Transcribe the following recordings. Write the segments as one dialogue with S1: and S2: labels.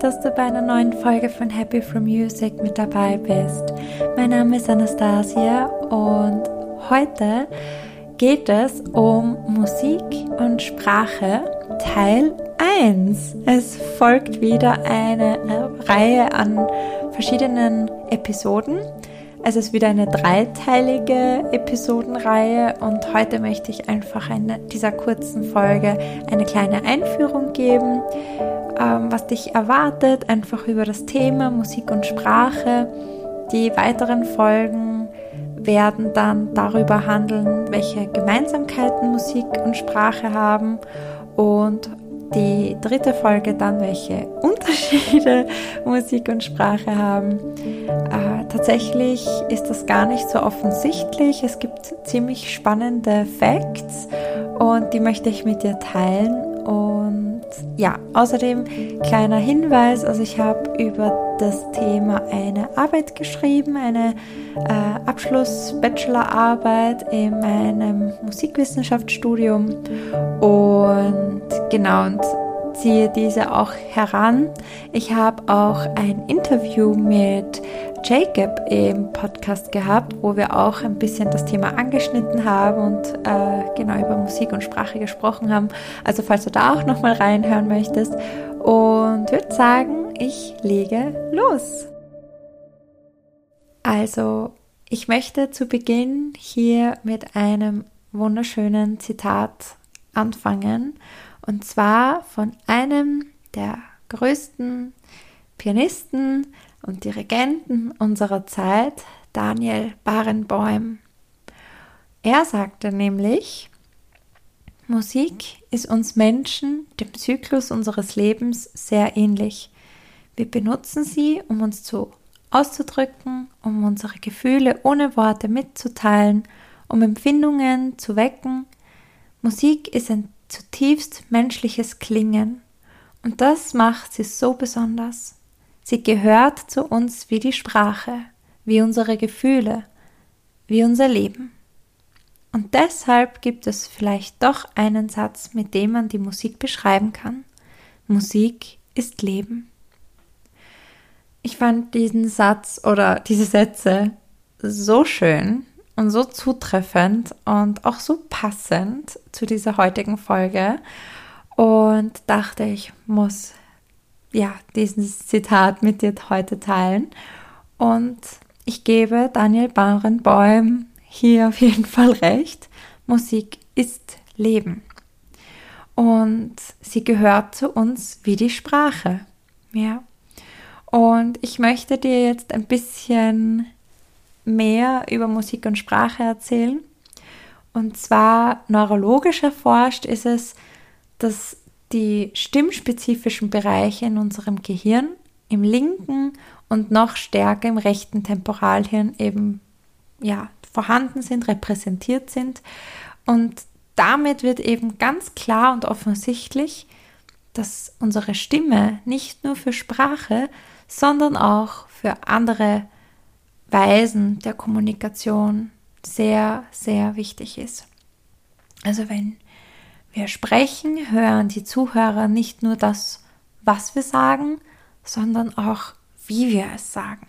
S1: dass du bei einer neuen Folge von Happy from Music mit dabei bist. Mein Name ist Anastasia und heute geht es um Musik und Sprache Teil 1. Es folgt wieder eine Reihe an verschiedenen Episoden. Es ist wieder eine dreiteilige Episodenreihe und heute möchte ich einfach in dieser kurzen Folge eine kleine Einführung geben, ähm, was dich erwartet, einfach über das Thema Musik und Sprache. Die weiteren Folgen werden dann darüber handeln, welche Gemeinsamkeiten Musik und Sprache haben und die dritte Folge dann, welche Unterschiede Musik und Sprache haben. Tatsächlich ist das gar nicht so offensichtlich. Es gibt ziemlich spannende Facts und die möchte ich mit dir teilen. Und ja, außerdem kleiner Hinweis, also ich habe über das Thema eine Arbeit geschrieben, eine äh, Abschluss-Bachelorarbeit in meinem Musikwissenschaftsstudium und genau und ziehe diese auch heran. Ich habe auch ein Interview mit Jacob im Podcast gehabt, wo wir auch ein bisschen das Thema angeschnitten haben und äh, genau über Musik und Sprache gesprochen haben. Also falls du da auch nochmal reinhören möchtest. Und würde sagen, ich lege los. Also, ich möchte zu Beginn hier mit einem wunderschönen Zitat anfangen. Und zwar von einem der größten Pianisten und Dirigenten unserer Zeit, Daniel Barenboim. Er sagte nämlich, Musik ist uns Menschen, dem Zyklus unseres Lebens, sehr ähnlich. Wir benutzen sie, um uns zu auszudrücken, um unsere Gefühle ohne Worte mitzuteilen, um Empfindungen zu wecken. Musik ist ein zutiefst menschliches Klingen und das macht sie so besonders. Sie gehört zu uns wie die Sprache, wie unsere Gefühle, wie unser Leben. Und deshalb gibt es vielleicht doch einen Satz, mit dem man die Musik beschreiben kann. Musik ist Leben. Ich fand diesen Satz oder diese Sätze so schön und so zutreffend und auch so passend zu dieser heutigen Folge und dachte, ich muss ja, dieses Zitat mit dir heute teilen. Und ich gebe Daniel Barenboim hier auf jeden Fall recht. Musik ist Leben. Und sie gehört zu uns wie die Sprache. Ja. Und ich möchte dir jetzt ein bisschen mehr über Musik und Sprache erzählen. Und zwar neurologisch erforscht ist es, dass die stimmspezifischen Bereiche in unserem Gehirn, im linken und noch stärker im rechten Temporalhirn eben ja, vorhanden sind, repräsentiert sind. Und damit wird eben ganz klar und offensichtlich, dass unsere Stimme nicht nur für Sprache, sondern auch für andere Weisen der Kommunikation sehr, sehr wichtig ist. Also wenn wir sprechen, hören die Zuhörer nicht nur das, was wir sagen, sondern auch, wie wir es sagen.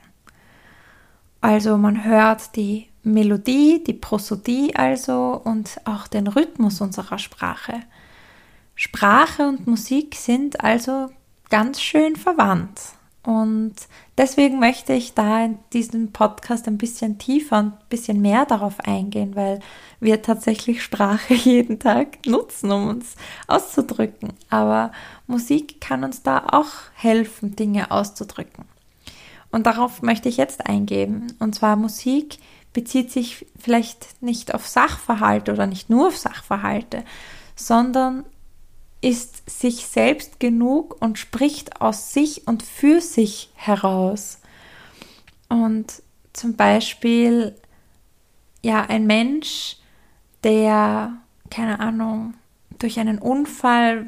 S1: Also man hört die Melodie, die Prosodie also und auch den Rhythmus unserer Sprache. Sprache und Musik sind also ganz schön verwandt. Und deswegen möchte ich da in diesem Podcast ein bisschen tiefer und ein bisschen mehr darauf eingehen, weil wir tatsächlich Sprache jeden Tag nutzen, um uns auszudrücken. Aber Musik kann uns da auch helfen, Dinge auszudrücken. Und darauf möchte ich jetzt eingehen. Und zwar Musik bezieht sich vielleicht nicht auf Sachverhalte oder nicht nur auf Sachverhalte, sondern ist sich selbst genug und spricht aus sich und für sich heraus. Und zum Beispiel, ja, ein Mensch, der, keine Ahnung, durch einen Unfall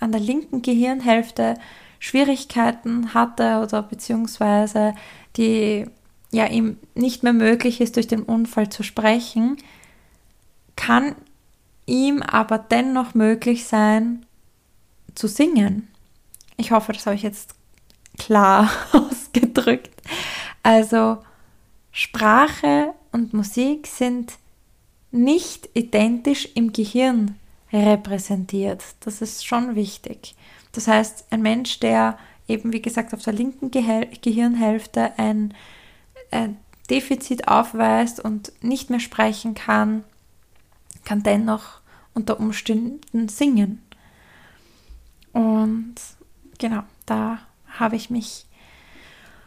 S1: an der linken Gehirnhälfte Schwierigkeiten hatte oder beziehungsweise die ja ihm nicht mehr möglich ist, durch den Unfall zu sprechen, kann ihm aber dennoch möglich sein, zu singen. Ich hoffe, das habe ich jetzt klar ausgedrückt. Also Sprache und Musik sind nicht identisch im Gehirn repräsentiert. Das ist schon wichtig. Das heißt, ein Mensch, der eben, wie gesagt, auf der linken Ge Gehirnhälfte ein, ein Defizit aufweist und nicht mehr sprechen kann, kann dennoch unter Umständen singen. Und genau, da habe ich mich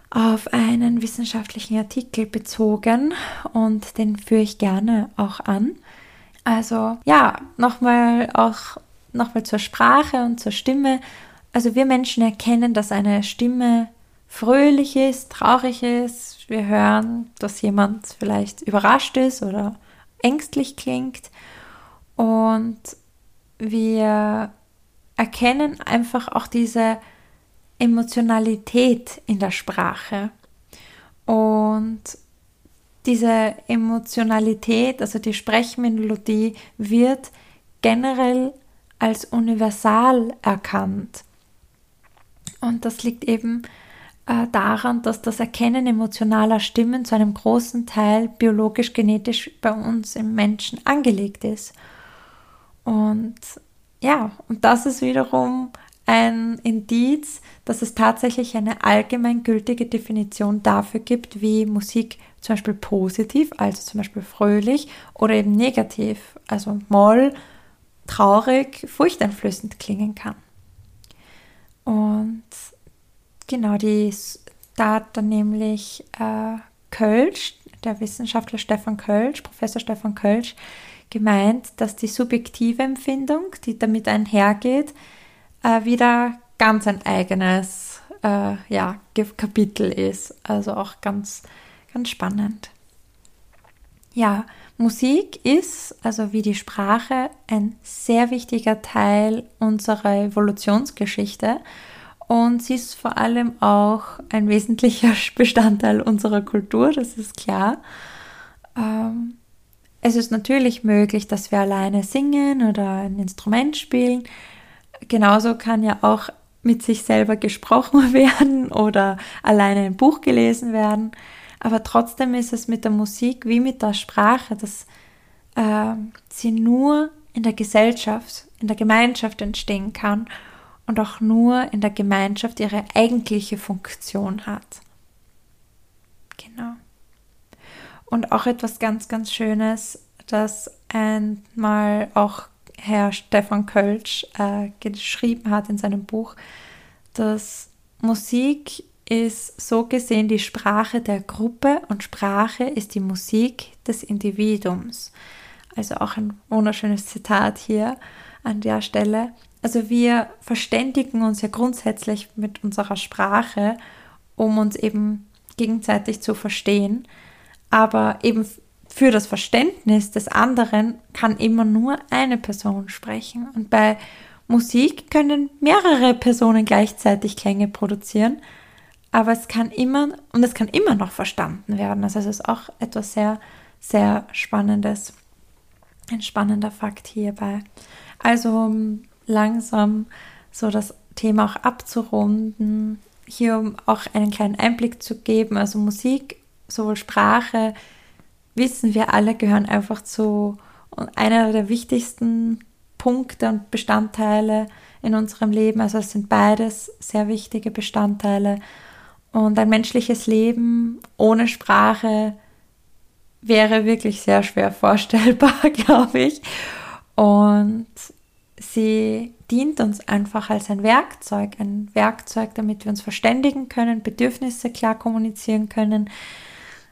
S1: auf einen wissenschaftlichen Artikel bezogen und den führe ich gerne auch an. Also ja, nochmal auch nochmal zur Sprache und zur Stimme. Also wir Menschen erkennen, dass eine Stimme fröhlich ist, traurig ist. Wir hören, dass jemand vielleicht überrascht ist oder ängstlich klingt. Und wir erkennen einfach auch diese Emotionalität in der Sprache. Und diese Emotionalität, also die Sprechmelodie, wird generell als universal erkannt. Und das liegt eben äh, daran, dass das Erkennen emotionaler Stimmen zu einem großen Teil biologisch-genetisch bei uns im Menschen angelegt ist. Und ja, und das ist wiederum ein Indiz, dass es tatsächlich eine allgemeingültige Definition dafür gibt, wie Musik zum Beispiel positiv, also zum Beispiel fröhlich oder eben negativ, also moll, traurig, furchteinflößend klingen kann. Und genau, die, da hat dann nämlich äh, Kölsch, der Wissenschaftler Stefan Kölsch, Professor Stefan Kölsch, gemeint, dass die subjektive Empfindung, die damit einhergeht, äh, wieder ganz ein eigenes äh, ja, Kapitel ist. Also auch ganz, ganz spannend. Ja, Musik ist, also wie die Sprache, ein sehr wichtiger Teil unserer Evolutionsgeschichte und sie ist vor allem auch ein wesentlicher Bestandteil unserer Kultur, das ist klar. Ähm, es ist natürlich möglich, dass wir alleine singen oder ein Instrument spielen, genauso kann ja auch mit sich selber gesprochen werden oder alleine ein Buch gelesen werden. Aber trotzdem ist es mit der Musik wie mit der Sprache, dass äh, sie nur in der Gesellschaft, in der Gemeinschaft entstehen kann und auch nur in der Gemeinschaft ihre eigentliche Funktion hat. Genau. Und auch etwas ganz, ganz Schönes, das einmal auch Herr Stefan Kölsch äh, geschrieben hat in seinem Buch, dass Musik ist so gesehen die Sprache der Gruppe und Sprache ist die Musik des Individuums. Also auch ein wunderschönes Zitat hier an der Stelle. Also wir verständigen uns ja grundsätzlich mit unserer Sprache, um uns eben gegenseitig zu verstehen. Aber eben für das Verständnis des anderen kann immer nur eine Person sprechen. Und bei Musik können mehrere Personen gleichzeitig Klänge produzieren, aber es kann immer und es kann immer noch verstanden werden. Also es ist auch etwas sehr, sehr Spannendes. Ein spannender Fakt hierbei. Also um langsam so das Thema auch abzurunden, hier um auch einen kleinen Einblick zu geben. Also Musik, sowohl Sprache, wissen wir alle, gehören einfach zu einer der wichtigsten Punkte und Bestandteile in unserem Leben. Also es sind beides sehr wichtige Bestandteile. Und ein menschliches Leben ohne Sprache wäre wirklich sehr schwer vorstellbar, glaube ich. Und sie dient uns einfach als ein Werkzeug, ein Werkzeug, damit wir uns verständigen können, Bedürfnisse klar kommunizieren können,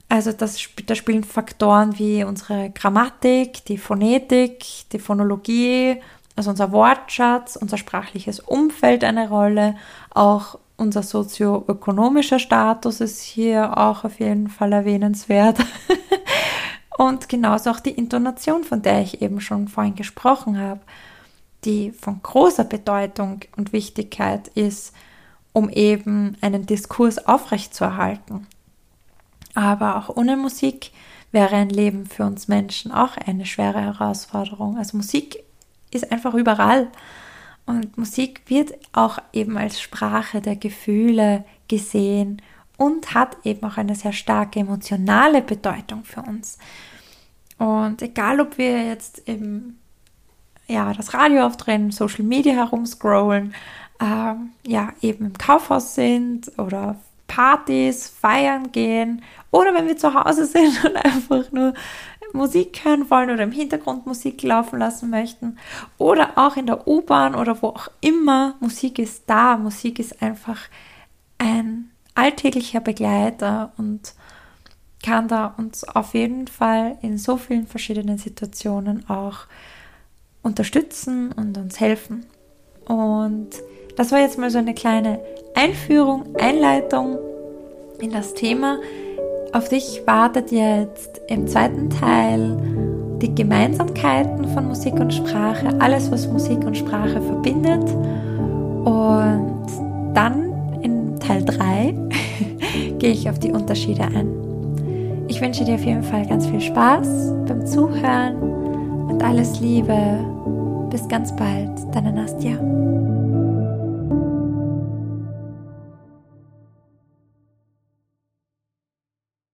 S1: also das, da spielen Faktoren wie unsere Grammatik, die Phonetik, die Phonologie, also unser Wortschatz, unser sprachliches Umfeld eine Rolle. Auch unser sozioökonomischer Status ist hier auch auf jeden Fall erwähnenswert. Und genauso auch die Intonation, von der ich eben schon vorhin gesprochen habe, die von großer Bedeutung und Wichtigkeit ist, um eben einen Diskurs aufrechtzuerhalten. Aber auch ohne Musik wäre ein Leben für uns Menschen auch eine schwere Herausforderung. Also Musik ist einfach überall. Und Musik wird auch eben als Sprache der Gefühle gesehen und hat eben auch eine sehr starke emotionale Bedeutung für uns. Und egal, ob wir jetzt eben ja, das Radio aufdrehen, Social Media herumscrollen, ähm, ja, eben im Kaufhaus sind oder Partys, feiern gehen oder wenn wir zu Hause sind und einfach nur Musik hören wollen oder im Hintergrund Musik laufen lassen möchten oder auch in der U-Bahn oder wo auch immer, Musik ist da. Musik ist einfach ein alltäglicher Begleiter und kann da uns auf jeden Fall in so vielen verschiedenen Situationen auch unterstützen und uns helfen. Und das war jetzt mal so eine kleine Einführung, Einleitung in das Thema. Auf dich wartet jetzt im zweiten Teil die Gemeinsamkeiten von Musik und Sprache, alles, was Musik und Sprache verbindet. Und dann in Teil 3 gehe ich auf die Unterschiede ein. Ich wünsche dir auf jeden Fall ganz viel Spaß beim Zuhören und alles Liebe bis ganz bald, deine Nastja.